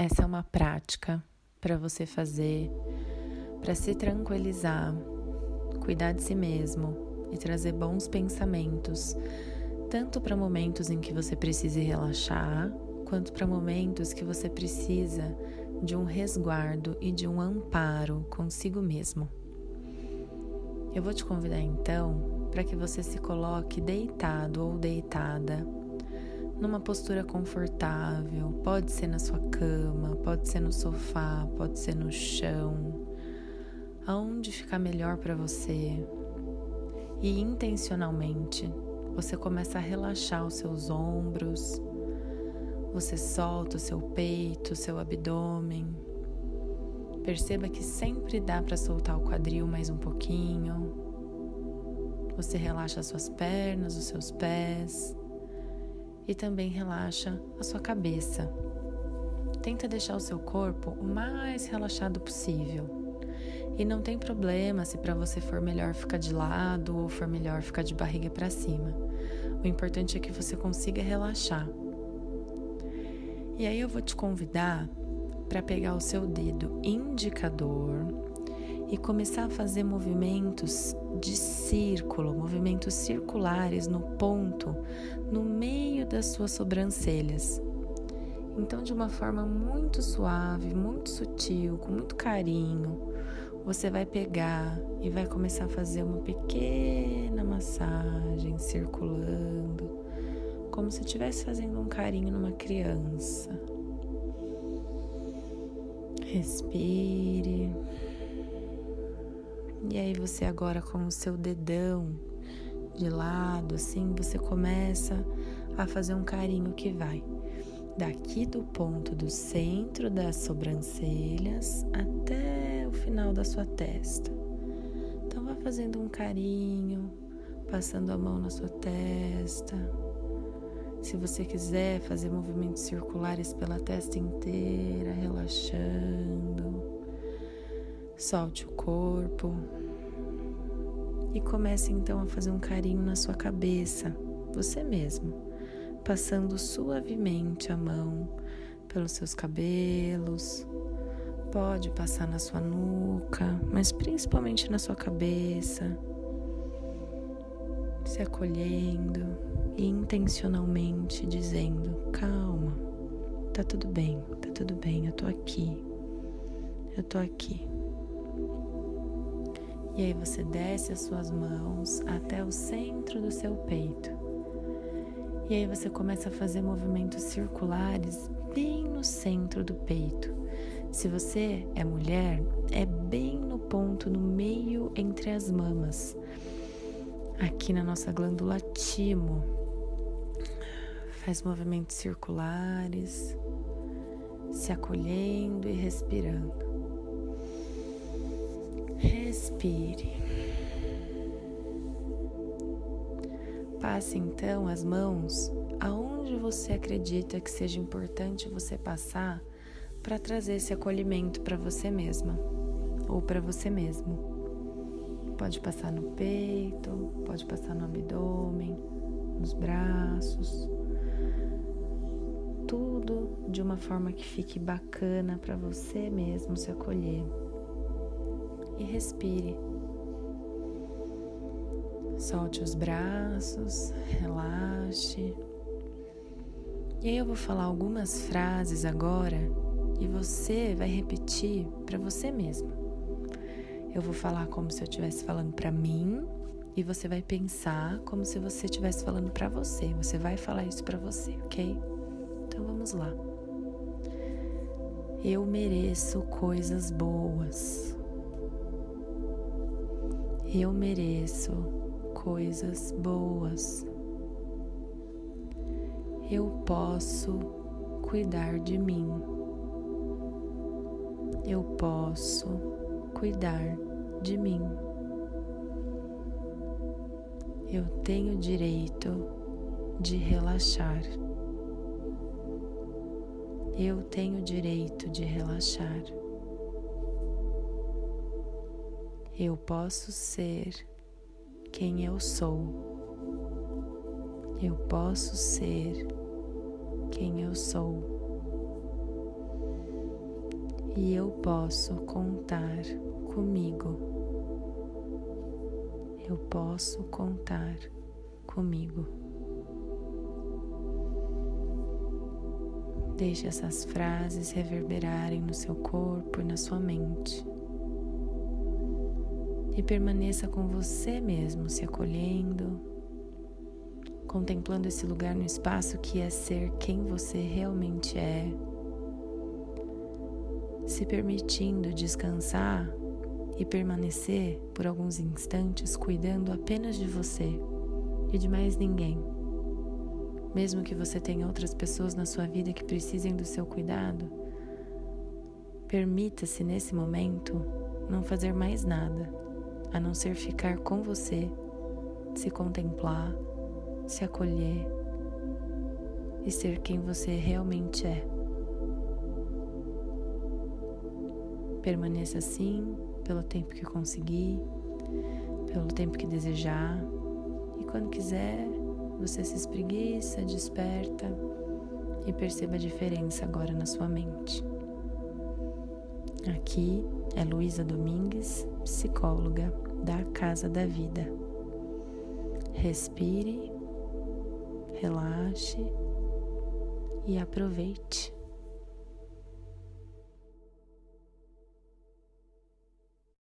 essa é uma prática para você fazer, para se tranquilizar, cuidar de si mesmo e trazer bons pensamentos, tanto para momentos em que você precise relaxar, quanto para momentos que você precisa de um resguardo e de um amparo consigo mesmo. Eu vou te convidar então para que você se coloque deitado ou deitada numa postura confortável. Pode ser na sua cama, pode ser no sofá, pode ser no chão. Aonde ficar melhor para você. E intencionalmente, você começa a relaxar os seus ombros. Você solta o seu peito, o seu abdômen. Perceba que sempre dá para soltar o quadril mais um pouquinho. Você relaxa as suas pernas, os seus pés e também relaxa a sua cabeça. Tenta deixar o seu corpo o mais relaxado possível. E não tem problema se para você for melhor ficar de lado ou for melhor ficar de barriga para cima. O importante é que você consiga relaxar. E aí eu vou te convidar para pegar o seu dedo indicador e começar a fazer movimentos de círculo, movimentos circulares no ponto, das suas sobrancelhas. Então, de uma forma muito suave, muito sutil, com muito carinho, você vai pegar e vai começar a fazer uma pequena massagem circulando, como se estivesse fazendo um carinho numa criança. Respire. E aí você agora com o seu dedão de lado, assim, você começa a fazer um carinho que vai daqui do ponto do centro das sobrancelhas até o final da sua testa. Então vá fazendo um carinho, passando a mão na sua testa. Se você quiser fazer movimentos circulares pela testa inteira, relaxando. Solte o corpo e comece então a fazer um carinho na sua cabeça, você mesmo, passando suavemente a mão pelos seus cabelos. Pode passar na sua nuca, mas principalmente na sua cabeça, se acolhendo e intencionalmente dizendo: calma, tá tudo bem, tá tudo bem, eu tô aqui, eu tô aqui. E aí você desce as suas mãos até o centro do seu peito. E aí você começa a fazer movimentos circulares bem no centro do peito. Se você é mulher, é bem no ponto, no meio entre as mamas, aqui na nossa glândula timo. Faz movimentos circulares, se acolhendo e respirando. Respire. Passe então as mãos aonde você acredita que seja importante você passar para trazer esse acolhimento para você mesma ou para você mesmo. Pode passar no peito, pode passar no abdômen, nos braços. Tudo de uma forma que fique bacana para você mesmo se acolher e respire. Solte os braços, relaxe. E aí eu vou falar algumas frases agora e você vai repetir para você mesmo. Eu vou falar como se eu estivesse falando para mim e você vai pensar como se você estivesse falando para você. Você vai falar isso para você, ok? Então vamos lá. Eu mereço coisas boas. Eu mereço coisas boas. Eu posso cuidar de mim. Eu posso cuidar de mim. Eu tenho direito de relaxar. Eu tenho direito de relaxar. Eu posso ser quem eu sou. Eu posso ser quem eu sou. e eu posso contar comigo. Eu posso contar comigo. Deixe essas frases reverberarem no seu corpo e na sua mente. E permaneça com você mesmo, se acolhendo, contemplando esse lugar no espaço que é ser quem você realmente é, se permitindo descansar e permanecer por alguns instantes cuidando apenas de você e de mais ninguém. Mesmo que você tenha outras pessoas na sua vida que precisem do seu cuidado, permita-se nesse momento não fazer mais nada a não ser ficar com você, se contemplar se acolher e ser quem você realmente é. Permaneça assim pelo tempo que conseguir, pelo tempo que desejar, e quando quiser, você se espreguiça, desperta e perceba a diferença agora na sua mente. Aqui é Luísa Domingues, psicóloga da Casa da Vida. Respire relaxe e aproveite.